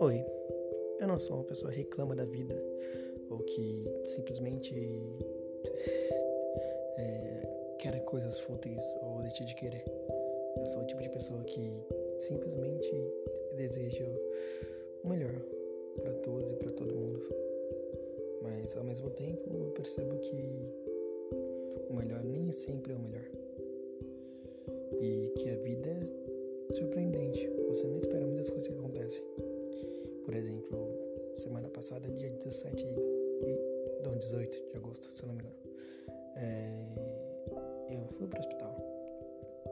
Oi, eu não sou uma pessoa que reclama da vida ou que simplesmente é, quer coisas fúteis ou deixa de querer. Eu sou o tipo de pessoa que simplesmente deseja o melhor para todos e para todo mundo. Mas ao mesmo tempo eu percebo que o melhor nem sempre é o melhor. E que a vida é surpreendente. Você não espera muitas coisas que acontecem. Por exemplo, semana passada, dia 17 e. Não, 18 de agosto, se eu não me engano. É, eu fui pro hospital.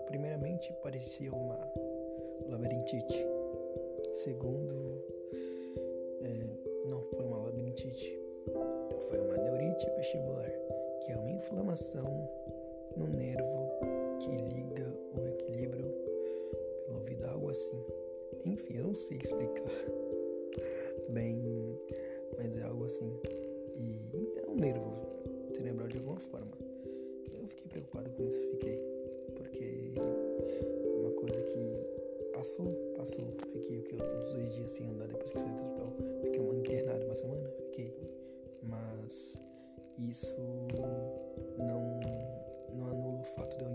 Primeiramente, parecia uma labirintite. Segundo, é, não foi uma labirintite, foi uma neurite vestibular, que é uma inflamação no nervo que liga Enfim, eu não sei explicar bem, mas é algo assim. E é um nervo cerebral de alguma forma. Eu fiquei preocupado com isso, fiquei. Porque é uma coisa que passou, passou. Fiquei o que, uns dois dias sem andar depois que saí do hospital. Fiquei internado uma semana, fiquei. Mas isso não, não anula o fato de eu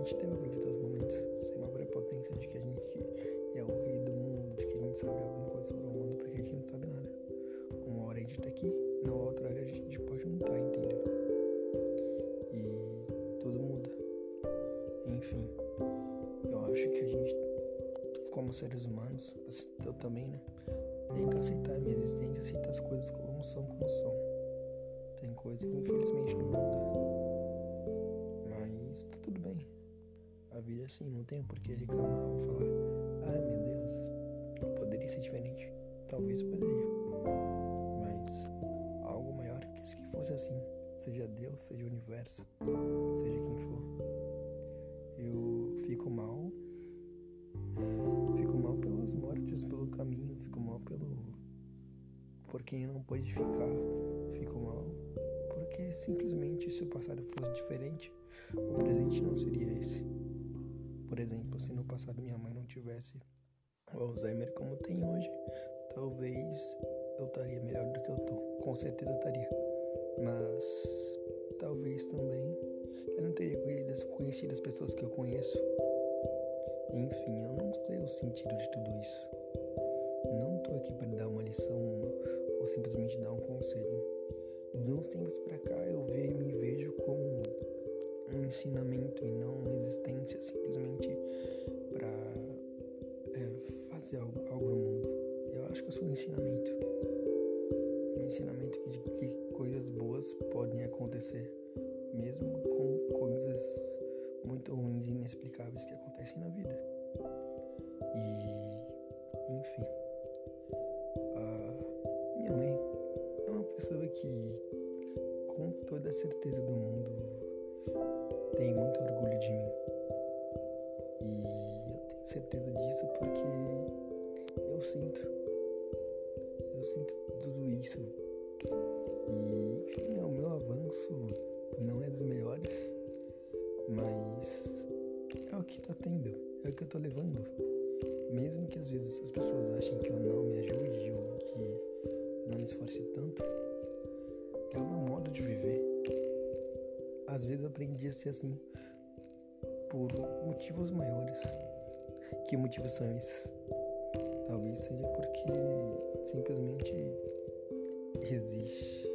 gente deve aproveitar os momentos sem uma prepotência de que a gente é o rei do mundo, de que a gente sabe alguma coisa sobre o mundo, porque a gente não sabe nada. Uma hora a gente tá aqui, na outra hora a gente pode não tá, entendeu? E tudo muda. Enfim, eu acho que a gente, como seres humanos, eu também, né? Tem que aceitar a minha existência, aceitar as coisas como são, como são. Tem coisa que infelizmente não muda. Assim, não tem por que reclamar ou falar, ai meu Deus, poderia ser diferente. Talvez poderia. Mas algo maior quis que fosse assim. Seja Deus, seja o universo, seja quem for. Eu fico mal. Fico mal pelas mortes pelo caminho. Fico mal pelo. Por quem não pôde ficar. Fico mal porque simplesmente se o passado fosse diferente, o presente não seria esse. Por exemplo, se no passado minha mãe não tivesse o Alzheimer como tem hoje, talvez eu estaria melhor do que eu tô. Com certeza estaria. Mas talvez também eu não teria conhecido as pessoas que eu conheço. Enfim, eu não sei o sentido de tudo isso. Não tô aqui para dar uma lição ou simplesmente dar um conselho. De uns tempos para cá eu me vejo como um ensinamento e não uma existência simplesmente para é, fazer algo, algo no mundo. Eu acho que eu sou um ensinamento. Um ensinamento de que coisas boas podem acontecer, mesmo com coisas muito ruins e inexplicáveis que acontecem na vida. E, enfim, a minha mãe é uma pessoa que, com toda a certeza do mundo, tem muito orgulho de mim. E eu tenho certeza disso porque eu sinto. Eu sinto tudo isso. E, enfim, o meu avanço não é dos melhores, mas é o que tá tendo, é o que eu tô levando. Mesmo que às vezes as pessoas achem que eu não me ajude ou que eu não me esforce tanto, é o meu modo de viver. Às vezes aprendi a ser assim por motivos maiores. Que motivos são esses? Talvez seja porque simplesmente existe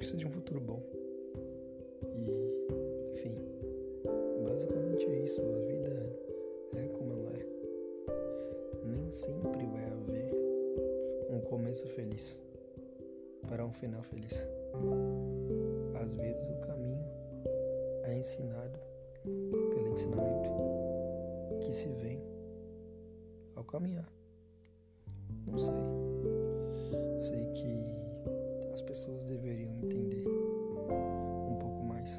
que seja um futuro bom. E, enfim, basicamente é isso. A vida é como ela é. Nem sempre vai haver um começo feliz. para um final feliz. Às vezes o caminho é ensinado pelo ensinamento que se vem ao caminhar. Não sei. Sei que pessoas deveriam entender um pouco mais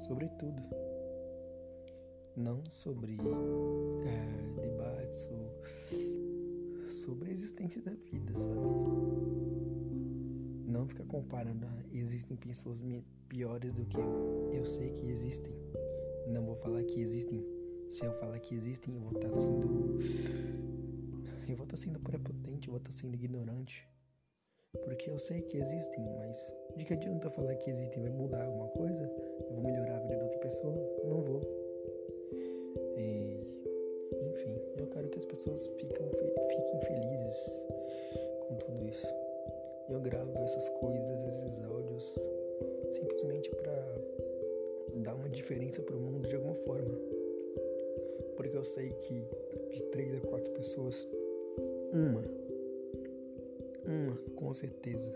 sobre tudo. Não sobre é, debates ou sobre a existência da vida, sabe? Não ficar comparando, ah, existem pessoas piores do que eu. Eu sei que existem. Não vou falar que existem. Se eu falar que existem, eu vou estar sendo eu vou estar sendo prepotente, eu vou estar sendo ignorante. Porque eu sei que existem, mas de que adianta falar que existem? Vai mudar alguma coisa? Eu vou melhorar a vida da outra pessoa? Não vou. E, enfim, eu quero que as pessoas fiquem, felizes com tudo isso. Eu gravo essas coisas, esses áudios, simplesmente para dar uma diferença para o mundo de alguma forma. Porque eu sei que de três a quatro pessoas uma, uma com certeza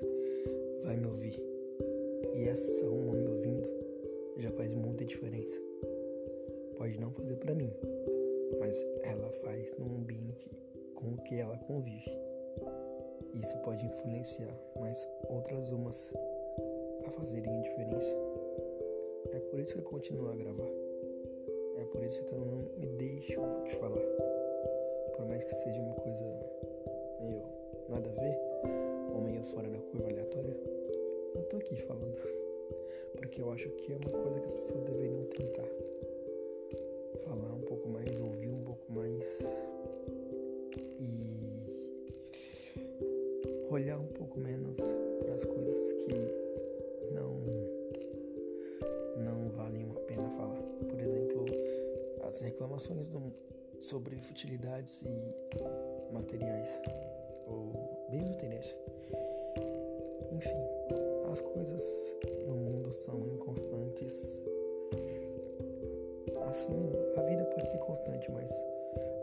vai me ouvir. E essa uma me ouvindo já faz muita diferença. Pode não fazer para mim, mas ela faz no ambiente com o que ela convive. Isso pode influenciar mais outras umas a fazerem a diferença. É por isso que eu continuo a gravar. É por isso que eu não me deixo de falar. Por mais que seja uma coisa meio nada a ver, ou meio fora da curva aleatória, eu tô aqui falando. Porque eu acho que é uma coisa que as pessoas deveriam tentar. Falar um pouco mais, ouvir um pouco mais e olhar um pouco menos para as coisas que não não valem a pena falar. Por exemplo, as reclamações do, sobre futilidades e materiais ou bem materiais. Enfim, as coisas no mundo são inconstantes. Assim, a vida pode ser constante, mas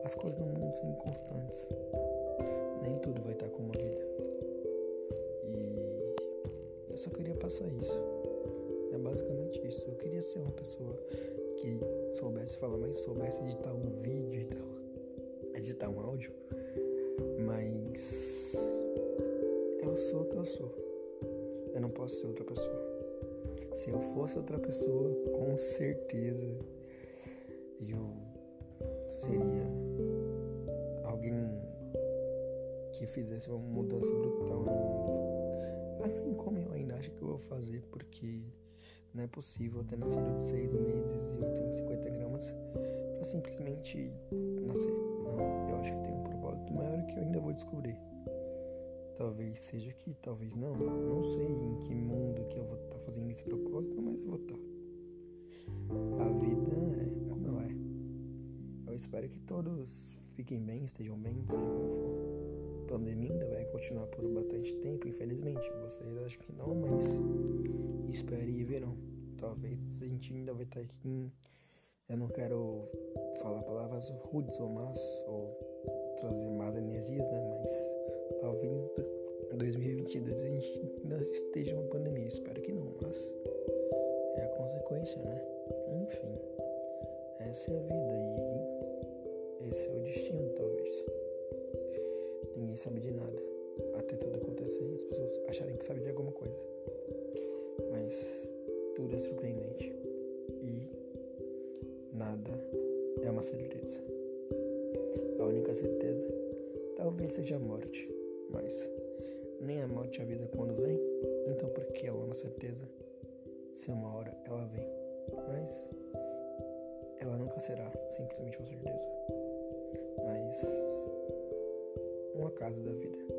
as coisas no mundo são inconstantes. Nem tudo vai estar como a vida. E eu só queria passar isso. É basicamente isso. Eu queria ser uma pessoa que soubesse falar, mas soubesse editar um vídeo e tal, editar um áudio, mas eu sou o que eu sou. Eu não posso ser outra pessoa. Se eu fosse outra pessoa, com certeza eu seria alguém que fizesse uma mudança brutal no mundo. Assim como eu ainda acho que eu vou fazer, porque não é possível ter nascido de 6 meses e 850 gramas para simplesmente nascer. Eu acho que tem um propósito maior que eu ainda vou descobrir. Talvez seja aqui, talvez não. Não sei em que mundo que eu vou estar tá fazendo esse propósito, mas eu vou estar. Tá. A vida é como ela é. Eu espero que todos fiquem bem, estejam bem, seja como for. A pandemia ainda vai continuar por bastante tempo, infelizmente. Vocês acham que não, mas espere e verão. Talvez a gente ainda vai estar aqui. Em... Eu não quero falar palavras rudes ou más, ou trazer más energias, né? Mas talvez em 2022 a gente ainda esteja uma pandemia. Espero que não, mas é a consequência, né? Enfim, essa é a vida e esse é o destino, talvez. Ninguém sabe de nada. Até tudo acontecer e as pessoas acharem que sabem de alguma coisa mas tudo é surpreendente nada é uma certeza. A única certeza talvez seja a morte, mas nem a morte avisa quando vem, então por que ela é uma certeza se uma hora ela vem? Mas ela nunca será simplesmente uma certeza, mas um acaso da vida.